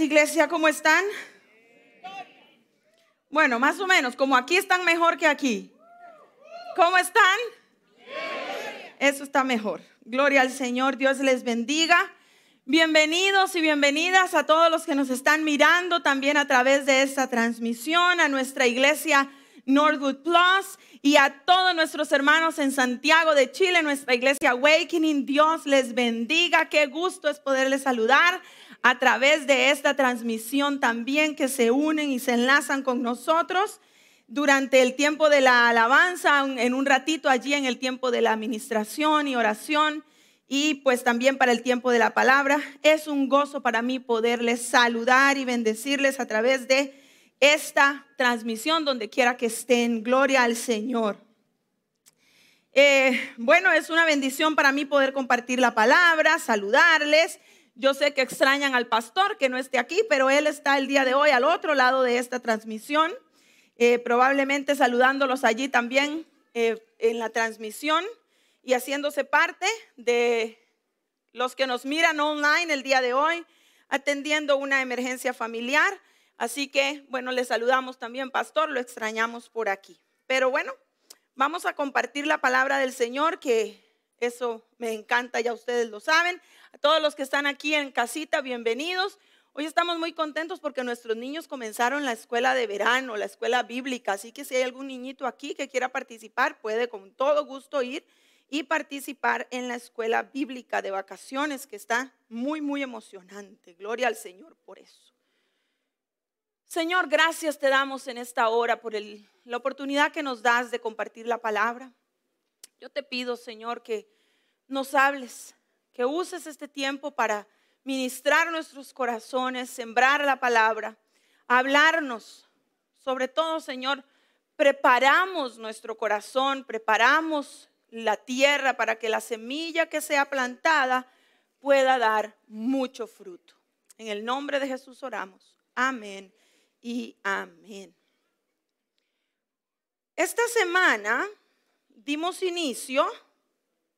iglesia, ¿cómo están? Bueno, más o menos, como aquí están mejor que aquí. ¿Cómo están? Eso está mejor. Gloria al Señor, Dios les bendiga. Bienvenidos y bienvenidas a todos los que nos están mirando también a través de esta transmisión, a nuestra iglesia Northwood Plus y a todos nuestros hermanos en Santiago de Chile, nuestra iglesia Awakening. Dios les bendiga. Qué gusto es poderles saludar a través de esta transmisión también que se unen y se enlazan con nosotros durante el tiempo de la alabanza, en un ratito allí en el tiempo de la administración y oración y pues también para el tiempo de la palabra. Es un gozo para mí poderles saludar y bendecirles a través de esta transmisión donde quiera que estén. Gloria al Señor. Eh, bueno, es una bendición para mí poder compartir la palabra, saludarles yo sé que extrañan al pastor que no esté aquí, pero él está el día de hoy al otro lado de esta transmisión, eh, probablemente saludándolos allí también eh, en la transmisión y haciéndose parte de los que nos miran online el día de hoy, atendiendo una emergencia familiar. Así que, bueno, le saludamos también, pastor, lo extrañamos por aquí. Pero bueno, vamos a compartir la palabra del Señor, que eso me encanta, ya ustedes lo saben. A todos los que están aquí en casita, bienvenidos. Hoy estamos muy contentos porque nuestros niños comenzaron la escuela de verano, la escuela bíblica, así que si hay algún niñito aquí que quiera participar, puede con todo gusto ir y participar en la escuela bíblica de vacaciones, que está muy, muy emocionante. Gloria al Señor por eso. Señor, gracias te damos en esta hora por la oportunidad que nos das de compartir la palabra. Yo te pido, Señor, que nos hables, que uses este tiempo para ministrar nuestros corazones, sembrar la palabra, hablarnos. Sobre todo, Señor, preparamos nuestro corazón, preparamos la tierra para que la semilla que sea plantada pueda dar mucho fruto. En el nombre de Jesús oramos. Amén y amén. Esta semana dimos inicio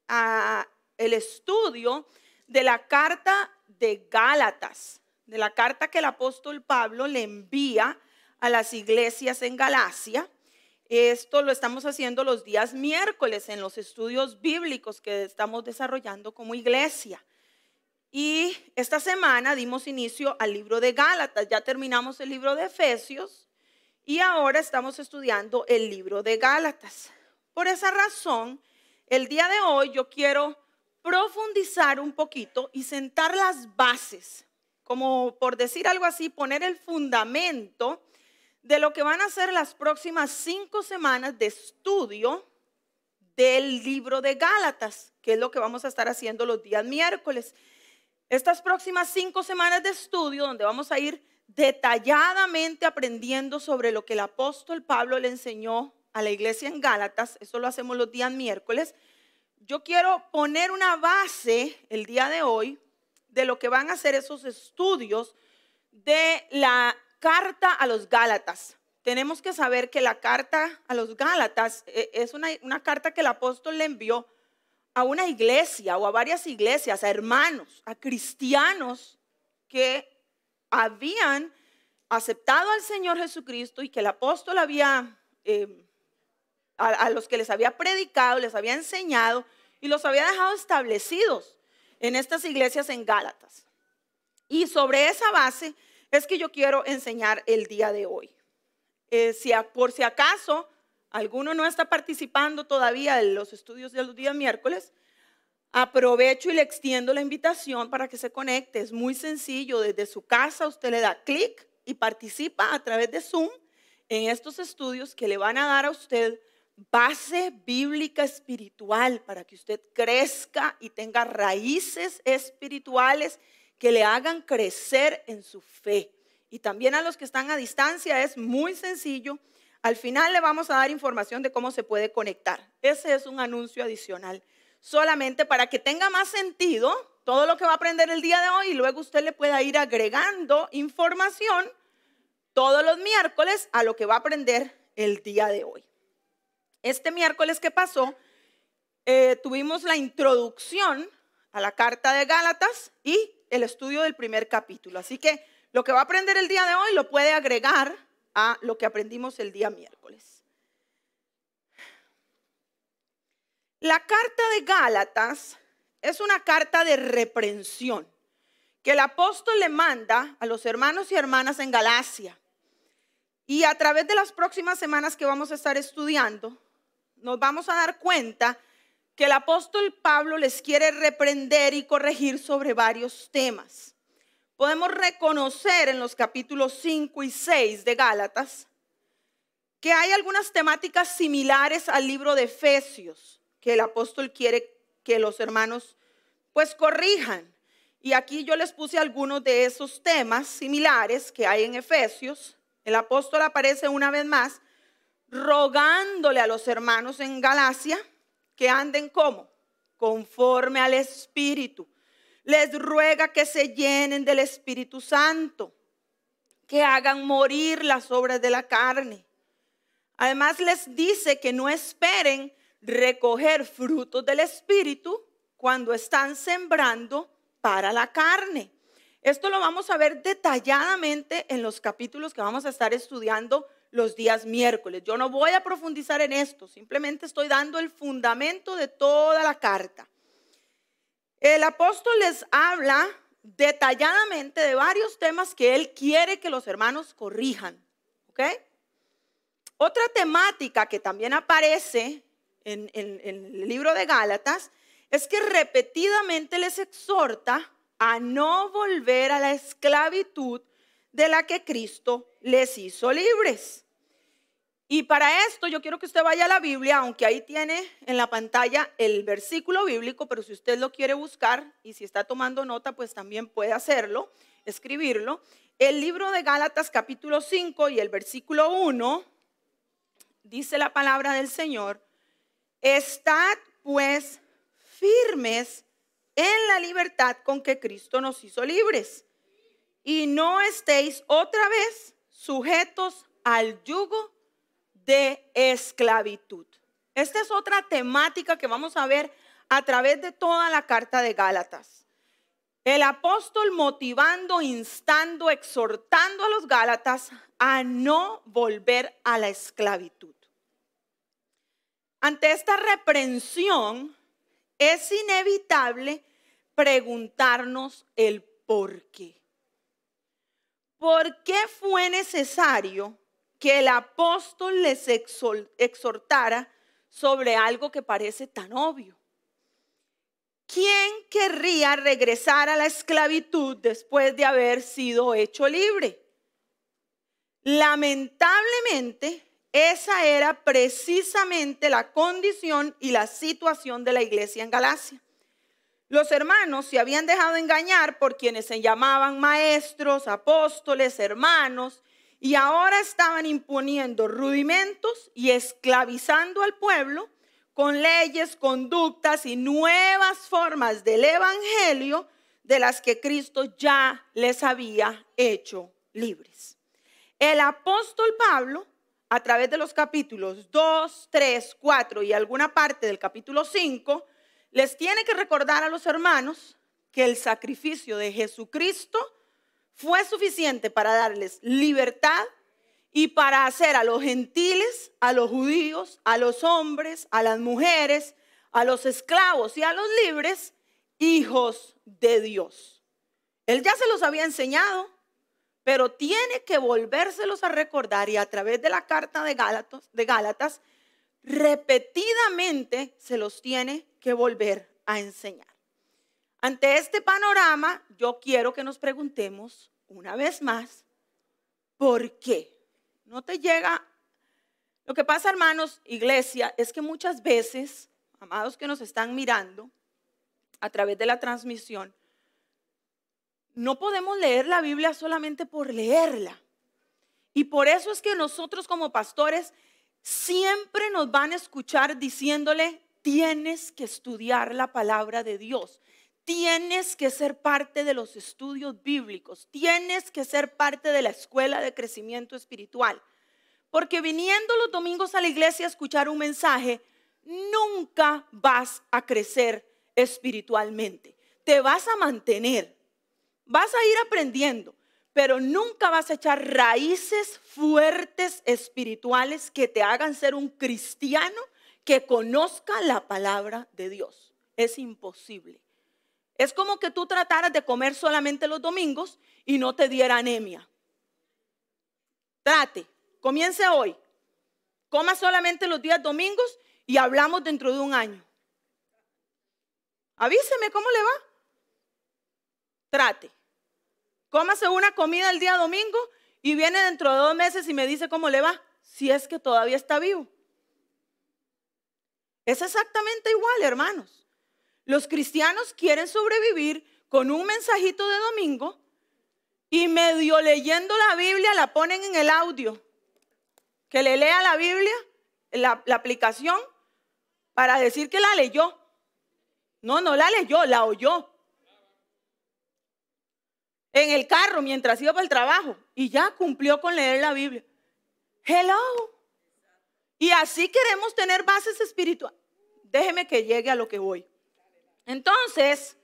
a el estudio de la carta de Gálatas, de la carta que el apóstol Pablo le envía a las iglesias en Galacia. Esto lo estamos haciendo los días miércoles en los estudios bíblicos que estamos desarrollando como iglesia. Y esta semana dimos inicio al libro de Gálatas, ya terminamos el libro de Efesios y ahora estamos estudiando el libro de Gálatas. Por esa razón, el día de hoy yo quiero profundizar un poquito y sentar las bases, como por decir algo así, poner el fundamento de lo que van a ser las próximas cinco semanas de estudio del libro de Gálatas, que es lo que vamos a estar haciendo los días miércoles. Estas próximas cinco semanas de estudio, donde vamos a ir detalladamente aprendiendo sobre lo que el apóstol Pablo le enseñó a la iglesia en Gálatas, eso lo hacemos los días miércoles, yo quiero poner una base el día de hoy de lo que van a ser esos estudios de la carta a los Gálatas. Tenemos que saber que la carta a los Gálatas eh, es una, carta que el apóstol le envió a una iglesia o a varias iglesias, a hermanos, a cristianos que habían aceptado al Señor Jesucristo y que el apóstol había eh, a, los que les había predicado, les había enseñado y los había dejado establecidos en estas iglesias en Gálatas. Y sobre esa base es que yo quiero enseñar el día de hoy. Eh, si por si acaso alguno no está participando todavía en los estudios de los días miércoles, aprovecho y le extiendo la invitación para que se conecte. Es muy sencillo, desde su casa usted le da clic y participa a través de Zoom en estos estudios que le van a dar a usted base bíblica espiritual para que usted crezca y tenga raíces espirituales que le hagan crecer en su fe. Y también a los que están a distancia es muy sencillo. Al final le vamos a dar información de cómo se puede conectar. Ese es un anuncio adicional. Solamente para que tenga más sentido todo lo que va a aprender el día de hoy y luego usted le pueda ir agregando información todos los miércoles a lo que va a aprender el día de hoy. Este miércoles que pasó, eh, tuvimos la introducción a la carta de Gálatas y el estudio del primer capítulo. Así que lo que va a aprender el día de hoy lo puede agregar a lo que aprendimos el día miércoles. La carta de Gálatas es una carta de reprensión que el apóstol le manda a los hermanos y hermanas en Galacia. Y a través de las próximas semanas que vamos a estar estudiando, nos vamos a dar cuenta que el apóstol Pablo les quiere reprender y corregir sobre varios temas. Podemos reconocer en los capítulos 5 y 6 de Gálatas que hay algunas temáticas similares al libro de Efesios que el apóstol quiere que los hermanos pues corrijan. Y aquí yo les puse algunos de esos temas similares que hay en Efesios. El apóstol aparece una vez más rogándole a los hermanos en Galacia que anden como conforme al Espíritu. Les ruega que se llenen del Espíritu Santo, que hagan morir las obras de la carne. Además les dice que no esperen recoger frutos del Espíritu cuando están sembrando para la carne. Esto lo vamos a ver detalladamente en los capítulos que vamos a estar estudiando los días miércoles. Yo no voy a profundizar en esto, simplemente estoy dando el fundamento de toda la carta. El apóstol les habla detalladamente de varios temas que él quiere que los hermanos corrijan. ¿Ok? Otra temática que también aparece en, el libro de Gálatas es que repetidamente les exhorta a no volver a la esclavitud de la que Cristo les hizo libres. Y para esto yo quiero que usted vaya a la Biblia, aunque ahí tiene en la pantalla el versículo bíblico, pero si usted lo quiere buscar y si está tomando nota, pues también puede hacerlo, escribirlo. El libro de Gálatas capítulo 5 y el versículo 1 dice la palabra del Señor, Estad pues firmes en la libertad con que Cristo nos hizo libres. Y no estéis otra vez sujetos al yugo de esclavitud. Esta es otra temática que vamos a ver a través de toda la carta de Gálatas. El apóstol motivando, instando, exhortando a los Gálatas a no volver a la esclavitud. Ante esta reprensión es inevitable preguntarnos el por qué. ¿Por qué fue necesario que el apóstol les exhortara sobre algo que parece tan obvio? ¿Quién querría regresar a la esclavitud después de haber sido hecho libre? Lamentablemente, esa era precisamente la condición y la situación de la iglesia en Galacia. Los hermanos se habían dejado engañar por quienes se llamaban maestros, apóstoles, hermanos, y ahora estaban imponiendo rudimentos y esclavizando al pueblo con leyes, conductas y nuevas formas del Evangelio de las que Cristo ya les había hecho libres. El apóstol Pablo a través de los capítulos 2, 3, 4 y alguna parte del capítulo 5, les tiene que recordar a los hermanos que el sacrificio de Jesucristo fue suficiente para darles libertad y para hacer a los gentiles, a los judíos, a los hombres, a las mujeres, a los esclavos y a los libres, hijos de Dios. Él ya se los había enseñado pero tiene que volvérselos a recordar y a través de la carta de Gálatas, de Gálatas repetidamente se los tiene que volver a enseñar. Ante este panorama, yo quiero que nos preguntemos una vez más, ¿por qué? No te llega... Lo que pasa, hermanos, iglesia, es que muchas veces, amados que nos están mirando a través de la transmisión, no podemos leer la Biblia solamente por leerla. Y por eso es que nosotros como pastores siempre nos van a escuchar diciéndole, tienes que estudiar la palabra de Dios. Tienes que ser parte de los estudios bíblicos. Tienes que ser parte de la escuela de crecimiento espiritual. Porque viniendo los domingos a la iglesia a escuchar un mensaje, nunca vas a crecer espiritualmente. Te vas a mantener vas a ir aprendiendo, pero nunca vas a echar raíces fuertes espirituales que te hagan ser un cristiano que conozca la palabra de Dios. Es imposible. Es como que tú trataras de comer solamente los domingos y no te diera anemia. Trate, comience hoy. Coma solamente los días domingos y hablamos dentro de un año. Avíseme cómo le va. Trate. Cómase una comida el día domingo y viene dentro de dos meses y me dice cómo le va, si es que todavía está vivo. Es exactamente igual, hermanos. Los cristianos quieren sobrevivir con un mensajito de domingo y medio leyendo la Biblia la ponen en el audio. Que le lea la Biblia, la, la aplicación, para decir que la leyó. No, no la leyó, la oyó. En el carro mientras iba para el trabajo y ya cumplió con leer la Biblia. Hello. Y así queremos tener bases espirituales. Déjeme que llegue a lo que voy. Entonces,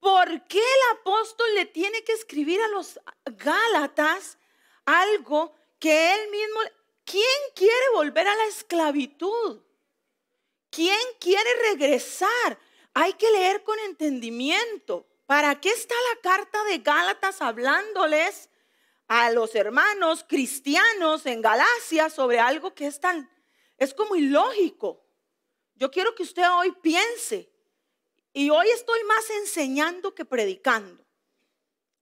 ¿por qué el apóstol le tiene que escribir a los Gálatas algo que él mismo... ¿Quién quiere volver a la esclavitud? ¿Quién quiere regresar? Hay que leer con entendimiento. ¿Para qué está la carta de Gálatas hablándoles a los hermanos cristianos en Galacia sobre algo que es tan, es como ilógico? Yo quiero que usted hoy piense. Y hoy estoy más enseñando que predicando.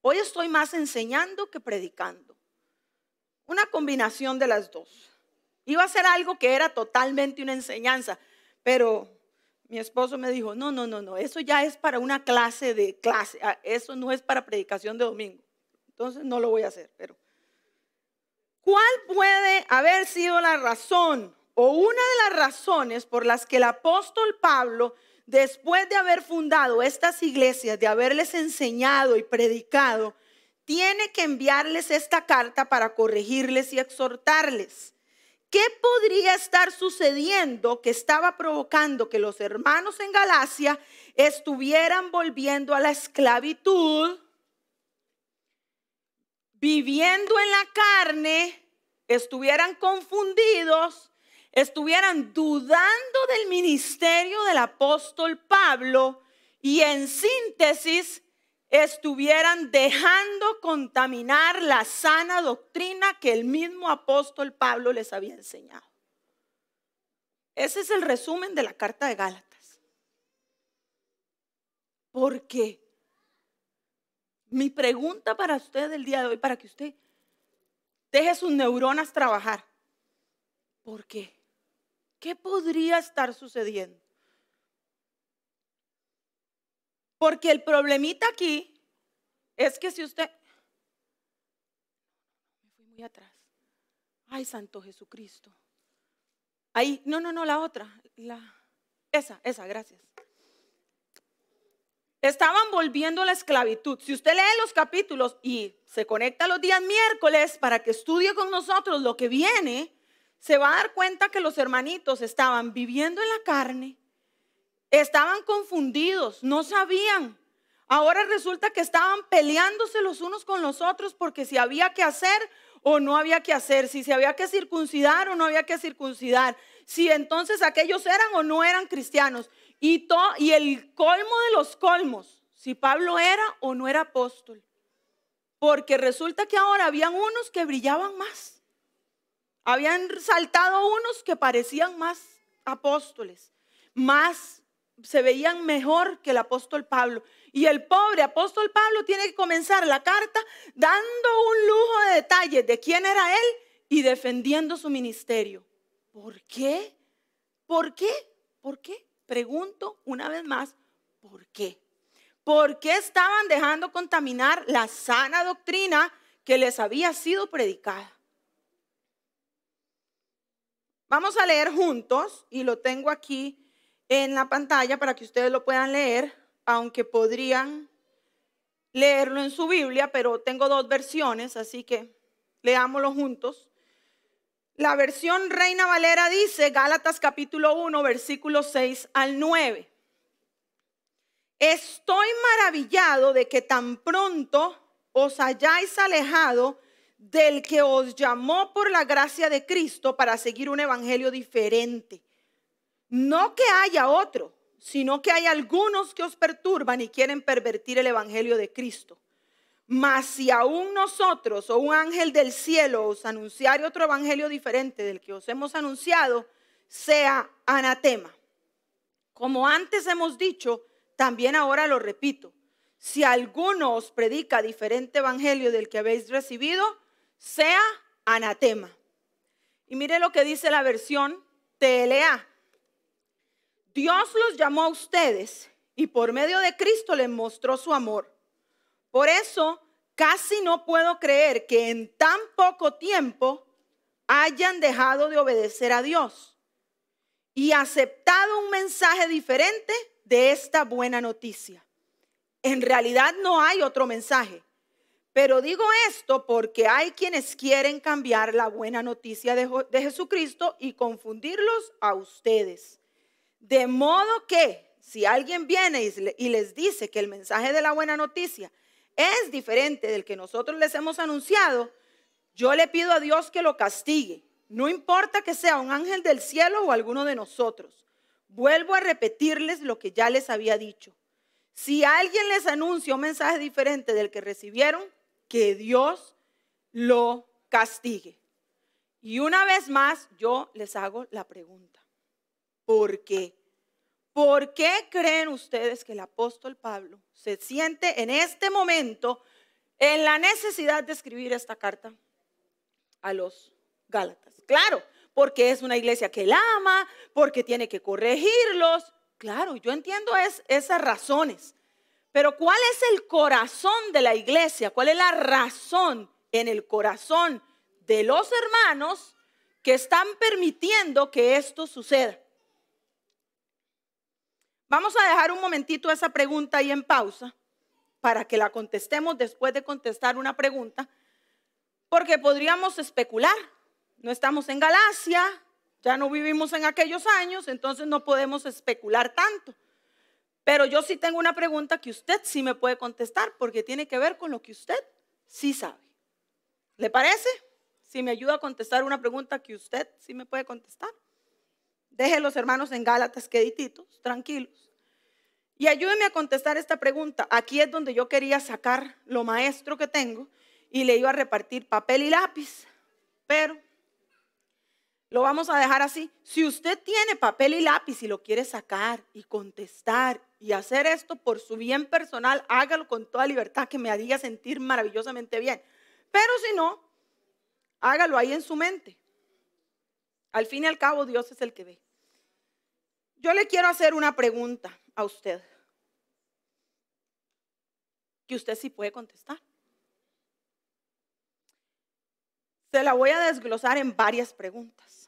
Hoy estoy más enseñando que predicando. Una combinación de las dos. Iba a ser algo que era totalmente una enseñanza, pero mi esposo me dijo, no, no, no, no, eso ya es para una clase de clase, ah, eso no es para predicación de domingo. Entonces no lo voy a hacer, pero ¿cuál puede haber sido la razón o una de las razones por las que el apóstol Pablo, después de haber fundado estas iglesias, de haberles enseñado y predicado, tiene que enviarles esta carta para corregirles y exhortarles? ¿Qué podría estar sucediendo que estaba provocando que los hermanos en Galacia estuvieran volviendo a la esclavitud, viviendo en la carne, estuvieran confundidos, estuvieran dudando del ministerio del apóstol Pablo y en síntesis estuvieran dejando contaminar la sana doctrina que el mismo apóstol Pablo les había enseñado. Ese es el resumen de la carta de Gálatas. ¿Por qué? Mi pregunta para usted el día de hoy, para que usted deje sus neuronas trabajar. ¿Por qué? ¿Qué podría estar sucediendo? Porque el problemita aquí es que si usted... Me fui muy atrás. Ay, Santo Jesucristo. Ahí, no, no, no, la otra. La, esa, esa, gracias. Estaban volviendo a la esclavitud. Si usted lee los capítulos y se conecta los días miércoles para que estudie con nosotros lo que viene, se va a dar cuenta que los hermanitos estaban viviendo en la carne, Estaban confundidos, no sabían. Ahora resulta que estaban peleándose los unos con los otros porque si había que hacer o no había que hacer, si se había que circuncidar o no había que circuncidar, si entonces aquellos eran o no eran cristianos. Y, y el colmo de los colmos, si Pablo era o no era apóstol. Porque resulta que ahora habían unos que brillaban más. Habían saltado unos que parecían más apóstoles, más se veían mejor que el apóstol Pablo. Y el pobre apóstol Pablo tiene que comenzar la carta dando un lujo de detalles de quién era él y defendiendo su ministerio. ¿Por qué? ¿Por qué? ¿Por qué? Pregunto una vez más, ¿por qué? ¿Por qué estaban dejando contaminar la sana doctrina que les había sido predicada? Vamos a leer juntos y lo tengo aquí en la pantalla para que ustedes lo puedan leer, aunque podrían leerlo en su Biblia, pero tengo dos versiones, así que leámoslo juntos. La versión Reina Valera dice, Gálatas capítulo 1, versículos 6 al 9. estoy maravillado de que tan pronto os hayáis alejado del que os llamó por la gracia de Cristo para seguir un evangelio diferente. No que haya otro, sino que hay algunos que os perturban y quieren pervertir el evangelio de Cristo. Mas si aún nosotros o un ángel del cielo os anunciare otro evangelio diferente del que os hemos anunciado, sea anatema. Como antes hemos dicho, también ahora lo repito. Si alguno os predica diferente evangelio del que habéis recibido, sea anatema. Y mire lo que dice la versión TLA. Dios los llamó a ustedes y por medio de Cristo les mostró su amor. Por eso casi no puedo creer que en tan poco tiempo hayan dejado de obedecer a Dios y aceptado un mensaje diferente de esta buena noticia. En realidad no hay otro mensaje. Pero digo esto porque hay quienes quieren cambiar la buena noticia de, Jesucristo y confundirlos a ustedes. De modo que si alguien viene y les dice que el mensaje de la buena noticia es diferente del que nosotros les hemos anunciado, yo le pido a Dios que lo castigue. No importa que sea un ángel del cielo o alguno de nosotros. Vuelvo a repetirles lo que ya les había dicho. Si alguien les anuncia un mensaje diferente del que recibieron, que Dios lo castigue. Y una vez más, yo les hago la pregunta. ¿Por qué? ¿Por qué creen ustedes que el apóstol Pablo se siente en este momento en la necesidad de escribir esta carta a los Gálatas? Claro, porque es una iglesia que él ama, porque tiene que corregirlos. Claro, yo entiendo esas razones. Pero ¿cuál es el corazón de la iglesia? ¿Cuál es la razón en el corazón de los hermanos que están permitiendo que esto suceda? Vamos a dejar un momentito esa pregunta ahí en pausa para que la contestemos después de contestar una pregunta, porque podríamos especular. No estamos en Galacia, ya no vivimos en aquellos años, entonces no podemos especular tanto. Pero yo sí tengo una pregunta que usted sí me puede contestar porque tiene que ver con lo que usted sí sabe. ¿Le parece? Si me ayuda a contestar una pregunta que usted sí me puede contestar. Deje los hermanos en Gálatas quedititos, tranquilos. Y ayúdeme a contestar esta pregunta. Aquí es donde yo quería sacar lo maestro que tengo y le iba a repartir papel y lápiz. Pero lo vamos a dejar así. Si usted tiene papel y lápiz y lo quiere sacar y contestar y hacer esto por su bien personal, hágalo con toda libertad que me haría sentir maravillosamente bien. Pero si no, hágalo ahí en su mente. Al fin y al cabo, Dios es el que ve. Yo le quiero hacer una pregunta a usted que usted sí puede contestar. Se la voy a desglosar en varias preguntas.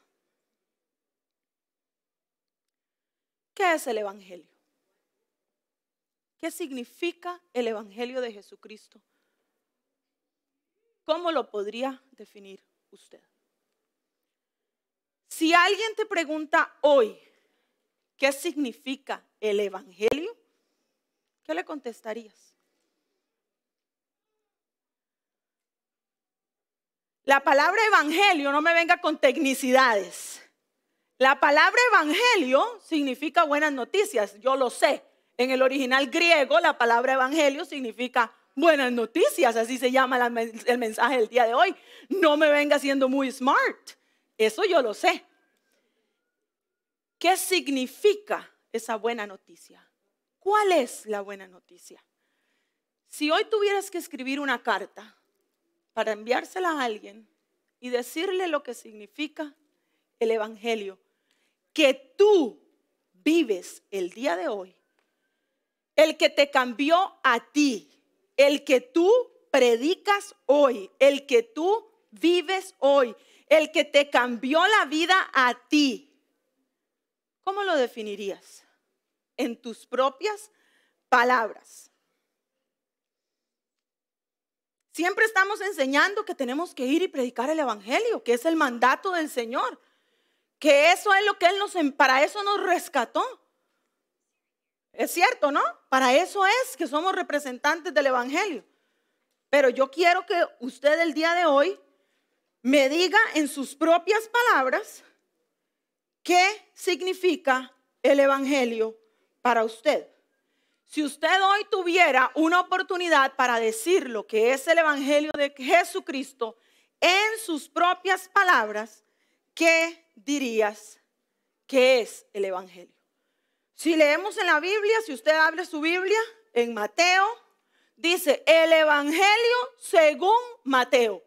¿Qué es el Evangelio? ¿Qué significa el Evangelio de Jesucristo? ¿Cómo lo podría definir usted? Si alguien te pregunta hoy qué significa el Evangelio, ¿qué le contestarías? La palabra Evangelio no me venga con tecnicidades. La palabra evangelio significa buenas noticias, yo lo sé. En el original griego, la palabra evangelio significa buenas noticias, así se llama el mensaje del día de hoy. No me venga siendo muy smart, eso yo lo sé. ¿Qué significa esa buena noticia? ¿Cuál es la buena noticia? Si hoy tuvieras que escribir una carta para enviársela a alguien y decirle lo que significa el Evangelio, que tú vives el día de hoy, el que te cambió a ti, el que tú predicas hoy, el que tú vives hoy, el que te cambió la vida a ti, ¿cómo lo definirías? En tus propias palabras. Siempre estamos enseñando que tenemos que ir y predicar el Evangelio, que es el mandato del Señor que eso es lo que Él nos, para eso nos rescató. Es cierto, ¿no? Para eso es que somos representantes del Evangelio. Pero yo quiero que usted el día de hoy me diga en sus propias palabras qué significa el Evangelio para usted. Si usted hoy tuviera una oportunidad para decir lo que es el Evangelio de Jesucristo en sus propias palabras, ¿qué dirías que es el Evangelio? Si leemos en la Biblia, si usted abre su Biblia, en Mateo, dice el Evangelio según Mateo,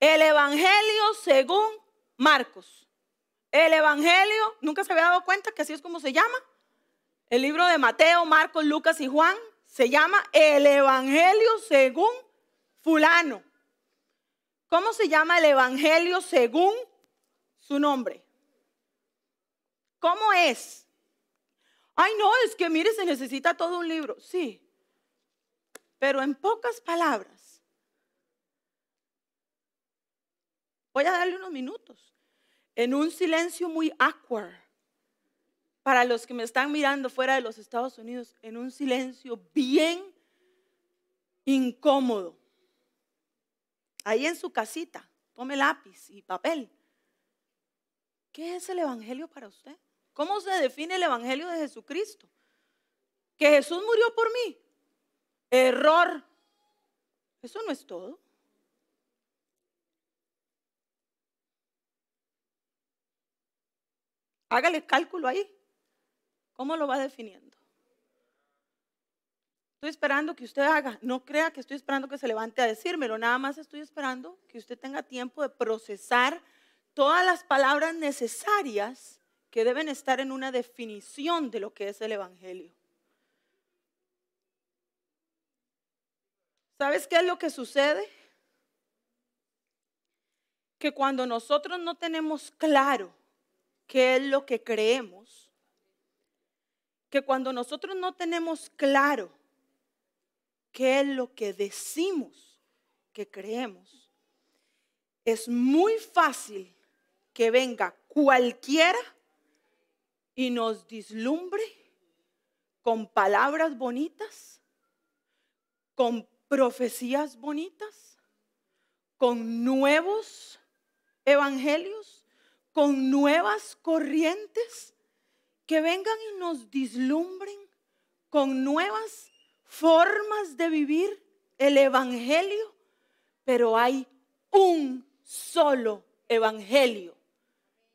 el Evangelio según Marcos, el Evangelio, ¿nunca se había dado cuenta que así es como se llama? El libro de Mateo, Marcos, Lucas y Juan se llama el Evangelio según fulano. ¿Cómo se llama el Evangelio según su nombre? ¿Cómo es? Ay, no, es que mire, se necesita todo un libro. Sí, pero en pocas palabras. Voy a darle unos minutos. En un silencio muy awkward para los que me están mirando fuera de los Estados Unidos, en un silencio bien incómodo. Ahí en su casita, tome lápiz y papel. ¿Qué es el Evangelio para usted? ¿Cómo se define el Evangelio de Jesucristo? Que Jesús murió por mí. Error. Eso no es todo. Hágale cálculo ahí. ¿Cómo lo va definiendo? Estoy esperando que usted haga, no crea que estoy esperando que se levante a decírmelo, nada más estoy esperando que usted tenga tiempo de procesar todas las palabras necesarias que deben estar en una definición de lo que es el Evangelio. ¿Sabes qué es lo que sucede? Que cuando nosotros no tenemos claro qué es lo que creemos, que cuando nosotros no tenemos claro qué es lo que decimos que creemos, es muy fácil que venga cualquiera y nos dislumbre con palabras bonitas, con profecías bonitas, con nuevos evangelios, con nuevas corrientes que vengan y nos dislumbren con nuevas formas de vivir el Evangelio, pero hay un solo Evangelio.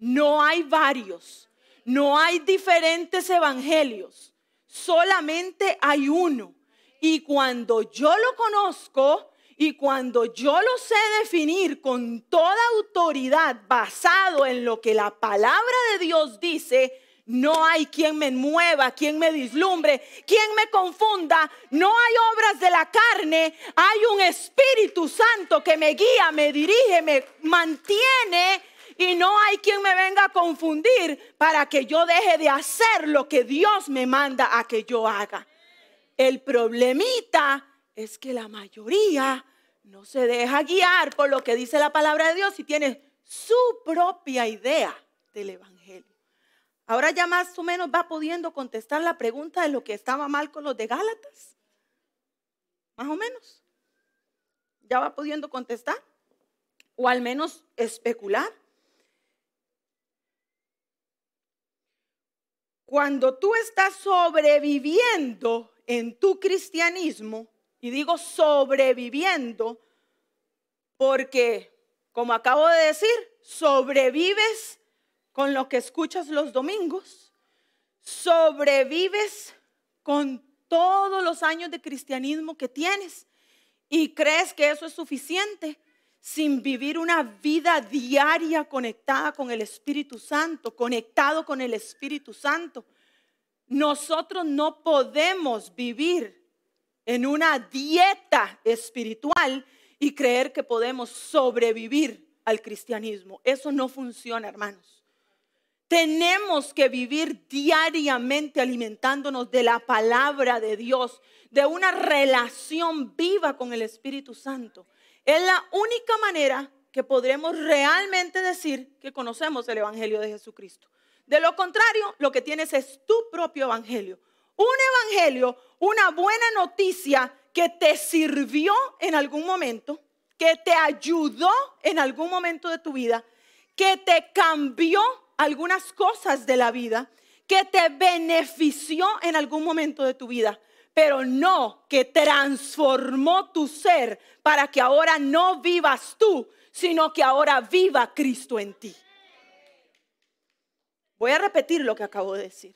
No hay varios, no hay diferentes Evangelios, solamente hay uno. Y cuando yo lo conozco y cuando yo lo sé definir con toda autoridad basado en lo que la palabra de Dios dice, no hay quien me mueva, quien me dislumbre, quien me confunda. No hay obras de la carne. Hay un Espíritu Santo que me guía, me dirige, me mantiene. Y no hay quien me venga a confundir para que yo deje de hacer lo que Dios me manda a que yo haga. El problemita es que la mayoría no se deja guiar por lo que dice la palabra de Dios y tiene su propia idea del Evangelio. Ahora ya más o menos va pudiendo contestar la pregunta de lo que estaba mal con los de Gálatas. Más o menos. Ya va pudiendo contestar. O al menos especular. Cuando tú estás sobreviviendo en tu cristianismo, y digo sobreviviendo, porque, como acabo de decir, sobrevives con lo que escuchas los domingos, sobrevives con todos los años de cristianismo que tienes y crees que eso es suficiente sin vivir una vida diaria conectada con el Espíritu Santo, conectado con el Espíritu Santo. Nosotros no podemos vivir en una dieta espiritual y creer que podemos sobrevivir al cristianismo. Eso no funciona, hermanos. Tenemos que vivir diariamente alimentándonos de la palabra de Dios, de una relación viva con el Espíritu Santo. Es la única manera que podremos realmente decir que conocemos el Evangelio de Jesucristo. De lo contrario, lo que tienes es tu propio Evangelio. Un evangelio, una buena noticia que te sirvió en algún momento, que te ayudó en algún momento de tu vida, que te cambió algunas cosas de la vida, que te benefició en algún momento de tu vida, pero no que transformó tu ser para que ahora no vivas tú, sino que ahora viva Cristo en ti. Voy a repetir lo que acabo de decir.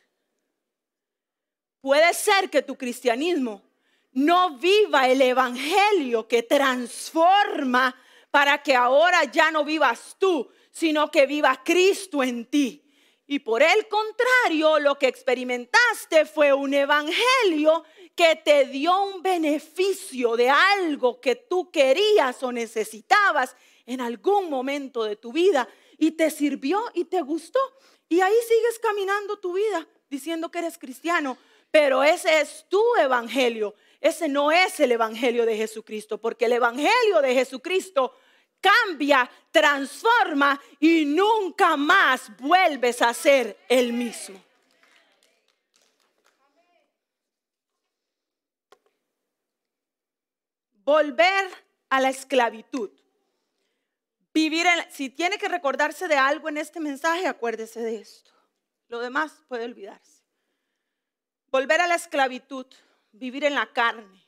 Puede ser que tu cristianismo no viva el evangelio que transforma para que ahora ya no vivas tú, sino que viva Cristo en ti. Y por el contrario, lo que experimentaste fue un evangelio que te dio un beneficio de algo que tú querías o necesitabas en algún momento de tu vida y te sirvió y te gustó. Y ahí sigues caminando tu vida diciendo que eres cristiano, pero ese es tu evangelio. Ese no es el evangelio de Jesucristo, porque el evangelio de Jesucristo cambia, transforma y nunca más vuelves a ser el mismo. Volver a la esclavitud. Vivir en, si tiene que recordarse de algo en este mensaje, acuérdese de esto. Lo demás puede olvidarse. Volver a la esclavitud, vivir en la carne,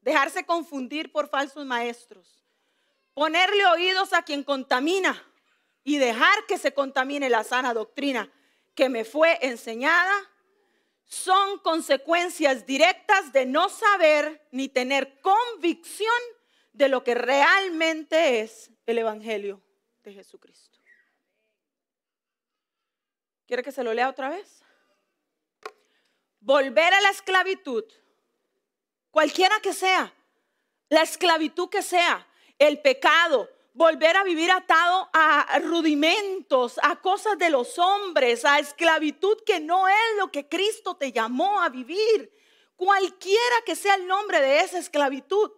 dejarse confundir por falsos maestros, ponerle oídos a quien contamina y dejar que se contamine la sana doctrina que me fue enseñada, son consecuencias directas de no saber ni tener convicción de lo que realmente es el Evangelio de Jesucristo. ¿Quiere que se lo lea otra vez? Volver a la esclavitud, cualquiera que sea, la esclavitud que sea, el pecado, volver a vivir atado a rudimentos, a cosas de los hombres, a esclavitud que no es lo que Cristo te llamó a vivir. Cualquiera que sea el nombre de esa esclavitud,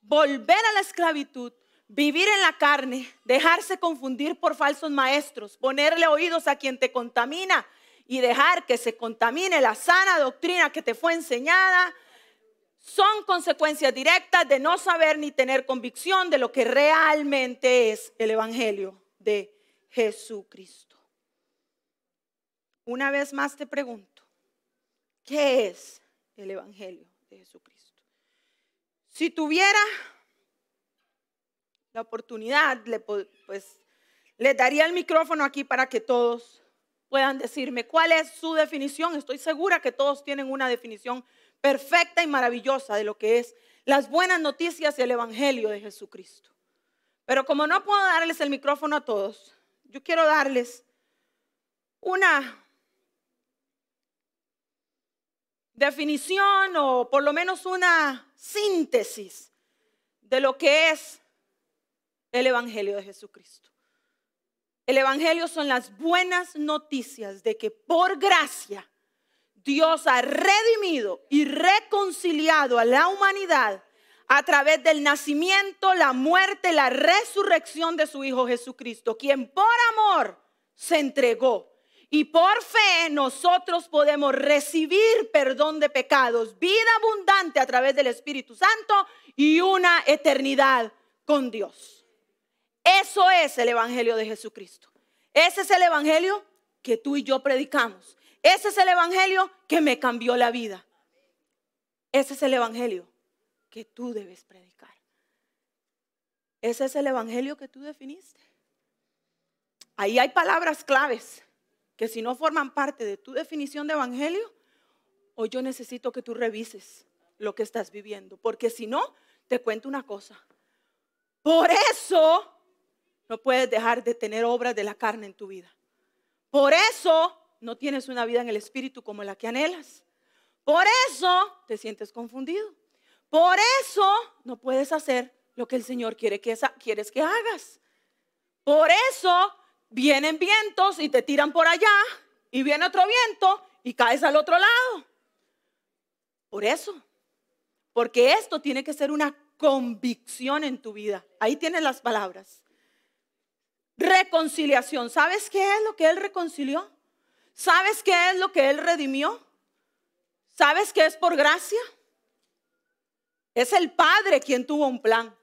volver a la esclavitud, vivir en la carne, dejarse confundir por falsos maestros, ponerle oídos a quien te contamina y dejar que se contamine la sana doctrina que te fue enseñada, son consecuencias directas de no saber ni tener convicción de lo que realmente es el Evangelio de Jesucristo. Una vez más te pregunto, ¿qué es el Evangelio de Jesucristo? Si tuviera la oportunidad, pues le daría el micrófono aquí para que todos puedan decirme cuál es su definición. Estoy segura que todos tienen una definición perfecta y maravillosa de lo que es las buenas noticias y el Evangelio de Jesucristo. Pero como no puedo darles el micrófono a todos, yo quiero darles una definición o por lo menos una síntesis de lo que es el Evangelio de Jesucristo. El Evangelio son las buenas noticias de que por gracia Dios ha redimido y reconciliado a la humanidad a través del nacimiento, la muerte, la resurrección de su Hijo Jesucristo, quien por amor se entregó. Y por fe nosotros podemos recibir perdón de pecados, vida abundante a través del Espíritu Santo y una eternidad con Dios. Eso es el Evangelio de Jesucristo. Ese es el Evangelio que tú y yo predicamos. Ese es el Evangelio que me cambió la vida. Ese es el Evangelio que tú debes predicar. Ese es el Evangelio que tú definiste. Ahí hay palabras claves que si no forman parte de tu definición de Evangelio, hoy yo necesito que tú revises lo que estás viviendo. Porque si no, te cuento una cosa. Por eso no puedes dejar de tener obras de la carne en tu vida. Por eso no tienes una vida en el Espíritu como la que anhelas. Por eso te sientes confundido. Por eso no puedes hacer lo que el Señor quiere que quieres que hagas. Por eso vienen vientos y te tiran por allá y viene otro viento y caes al otro lado. Por eso. Porque esto tiene que ser una convicción en tu vida. Ahí tienes las palabras. Reconciliación. ¿Sabes qué es lo que Él reconcilió? ¿Sabes qué es lo que Él redimió? ¿Sabes qué es por gracia? Es el Padre quien tuvo un plan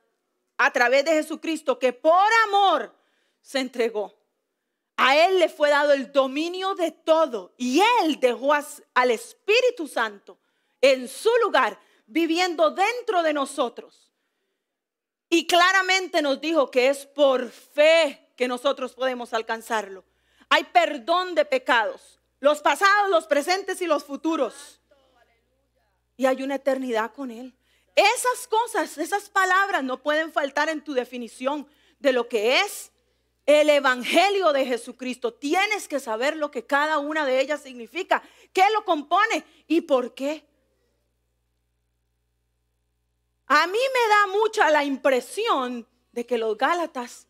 a través de Jesucristo que por amor se entregó. A Él le fue dado el dominio de todo y Él dejó al Espíritu Santo en su lugar, viviendo dentro de nosotros. Y claramente nos dijo que es por fe que nosotros podemos alcanzarlo. Hay perdón de pecados, los pasados, los presentes y los futuros. Y hay una eternidad con Él. Esas cosas, esas palabras no pueden faltar en tu definición de lo que es el Evangelio de Jesucristo. Tienes que saber lo que cada una de ellas significa, qué lo compone y por qué. A mí me da mucha la impresión de que los Gálatas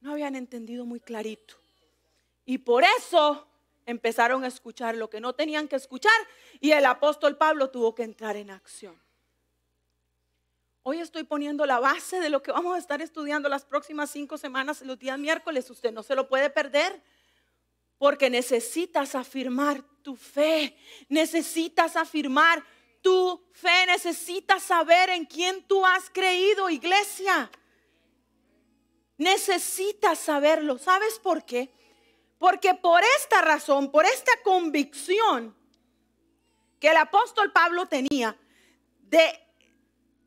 no habían entendido muy clarito. Y por eso empezaron a escuchar lo que no tenían que escuchar y el apóstol Pablo tuvo que entrar en acción. Hoy estoy poniendo la base de lo que vamos a estar estudiando las próximas cinco semanas, los días miércoles. Usted no se lo puede perder porque necesitas afirmar tu fe, necesitas afirmar tu fe, necesitas saber en quién tú has creído, iglesia. Necesitas saberlo. ¿Sabes por qué? Porque por esta razón, por esta convicción que el apóstol Pablo tenía de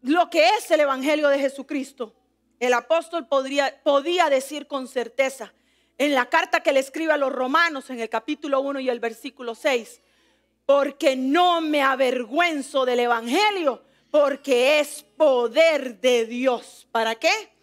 lo que es el Evangelio de Jesucristo, el apóstol podría, podía decir con certeza en la carta que le escribe a los romanos en el capítulo 1 y el versículo 6, porque no me avergüenzo del Evangelio, porque es poder de Dios. ¿Para qué?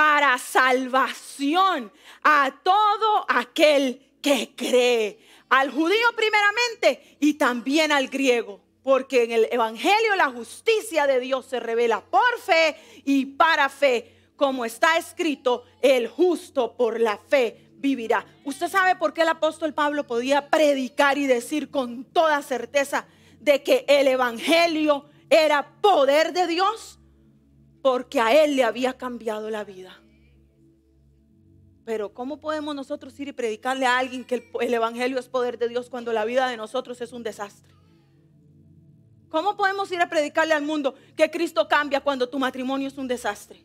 Para salvación a todo aquel que cree, al judío primeramente y también al griego. Porque en el Evangelio la justicia de Dios se revela por fe y para fe. Como está escrito, el justo por la fe vivirá. ¿Usted sabe por qué el apóstol Pablo podía predicar y decir con toda certeza de que el Evangelio era poder de Dios? Porque a él le había cambiado la vida. Pero ¿cómo podemos nosotros ir y predicarle a alguien que el, el Evangelio es poder de Dios cuando la vida de nosotros es un desastre? ¿Cómo podemos ir a predicarle al mundo que Cristo cambia cuando tu matrimonio es un desastre?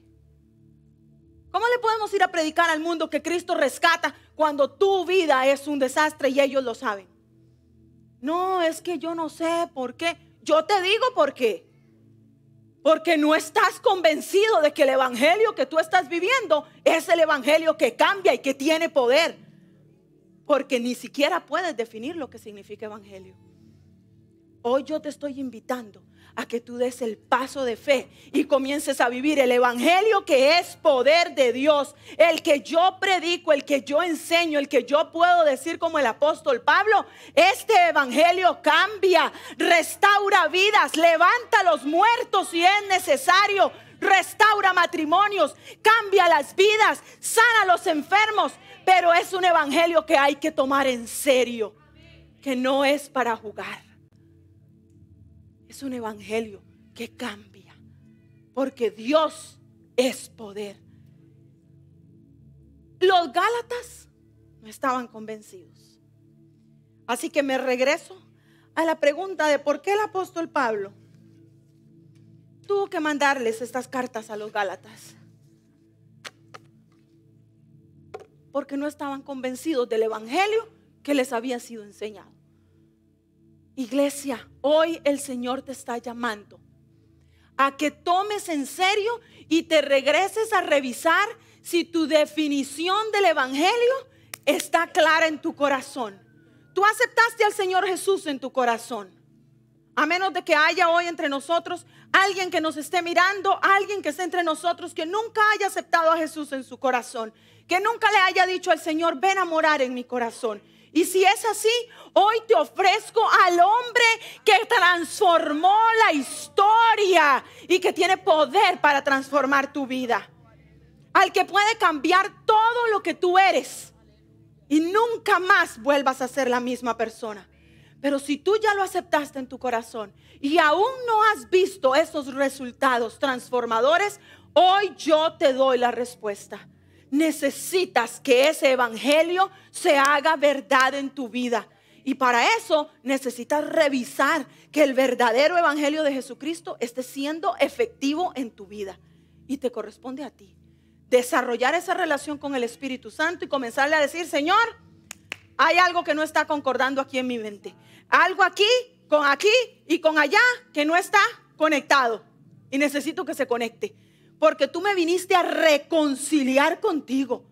¿Cómo le podemos ir a predicar al mundo que Cristo rescata cuando tu vida es un desastre y ellos lo saben? No, es que yo no sé por qué. Yo te digo por qué. Porque no estás convencido de que el evangelio que tú estás viviendo es el evangelio que cambia y que tiene poder. Porque ni siquiera puedes definir lo que significa evangelio. Hoy yo te estoy invitando a que tú des el paso de fe y comiences a vivir el Evangelio que es poder de Dios, el que yo predico, el que yo enseño, el que yo puedo decir como el apóstol Pablo, este Evangelio cambia, restaura vidas, levanta a los muertos si es necesario, restaura matrimonios, cambia las vidas, sana a los enfermos, pero es un Evangelio que hay que tomar en serio, que no es para jugar. Es un evangelio que cambia. Porque Dios es poder. Los Gálatas no estaban convencidos. Así que me regreso a la pregunta de por qué el apóstol Pablo tuvo que mandarles estas cartas a los Gálatas. Porque no estaban convencidos del evangelio que les había sido enseñado. Iglesia, hoy el Señor te está llamando a que tomes en serio y te regreses a revisar si tu definición del Evangelio está clara en tu corazón. Tú aceptaste al Señor Jesús en tu corazón. A menos de que haya hoy entre nosotros alguien que nos esté mirando, alguien que esté entre nosotros que nunca haya aceptado a Jesús en su corazón, que nunca le haya dicho al Señor, ven a morar en mi corazón. Y si es así, hoy te ofrezco al hombre que transformó la historia y que tiene poder para transformar tu vida. Al que puede cambiar todo lo que tú eres y nunca más vuelvas a ser la misma persona. Pero si tú ya lo aceptaste en tu corazón y aún no has visto esos resultados transformadores, hoy yo te doy la respuesta necesitas que ese evangelio se haga verdad en tu vida. Y para eso necesitas revisar que el verdadero evangelio de Jesucristo esté siendo efectivo en tu vida. Y te corresponde a ti desarrollar esa relación con el Espíritu Santo y comenzarle a decir, Señor, hay algo que no está concordando aquí en mi mente. Algo aquí, con aquí y con allá que no está conectado. Y necesito que se conecte. Porque tú me viniste a reconciliar contigo.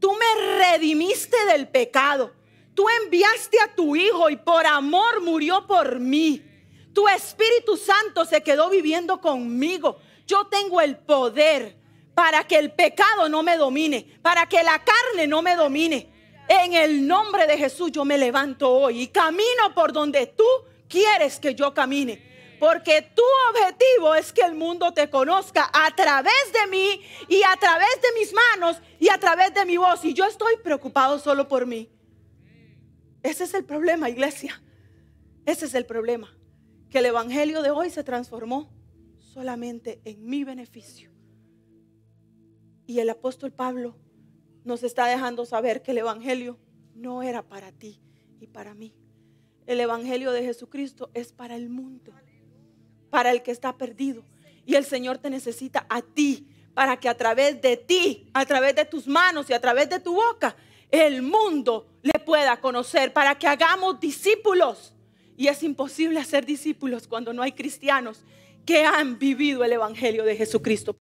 Tú me redimiste del pecado. Tú enviaste a tu Hijo y por amor murió por mí. Tu Espíritu Santo se quedó viviendo conmigo. Yo tengo el poder para que el pecado no me domine, para que la carne no me domine. En el nombre de Jesús yo me levanto hoy y camino por donde tú quieres que yo camine. Porque tu objetivo es que el mundo te conozca a través de mí y a través de mis manos y a través de mi voz. Y yo estoy preocupado solo por mí. Ese es el problema, iglesia. Ese es el problema. Que el Evangelio de hoy se transformó solamente en mi beneficio. Y el apóstol Pablo nos está dejando saber que el Evangelio no era para ti y para mí. El Evangelio de Jesucristo es para el mundo para el que está perdido. Y el Señor te necesita a ti para que a través de ti, a través de tus manos y a través de tu boca, el mundo le pueda conocer, para que hagamos discípulos. Y es imposible hacer discípulos cuando no hay cristianos que han vivido el Evangelio de Jesucristo.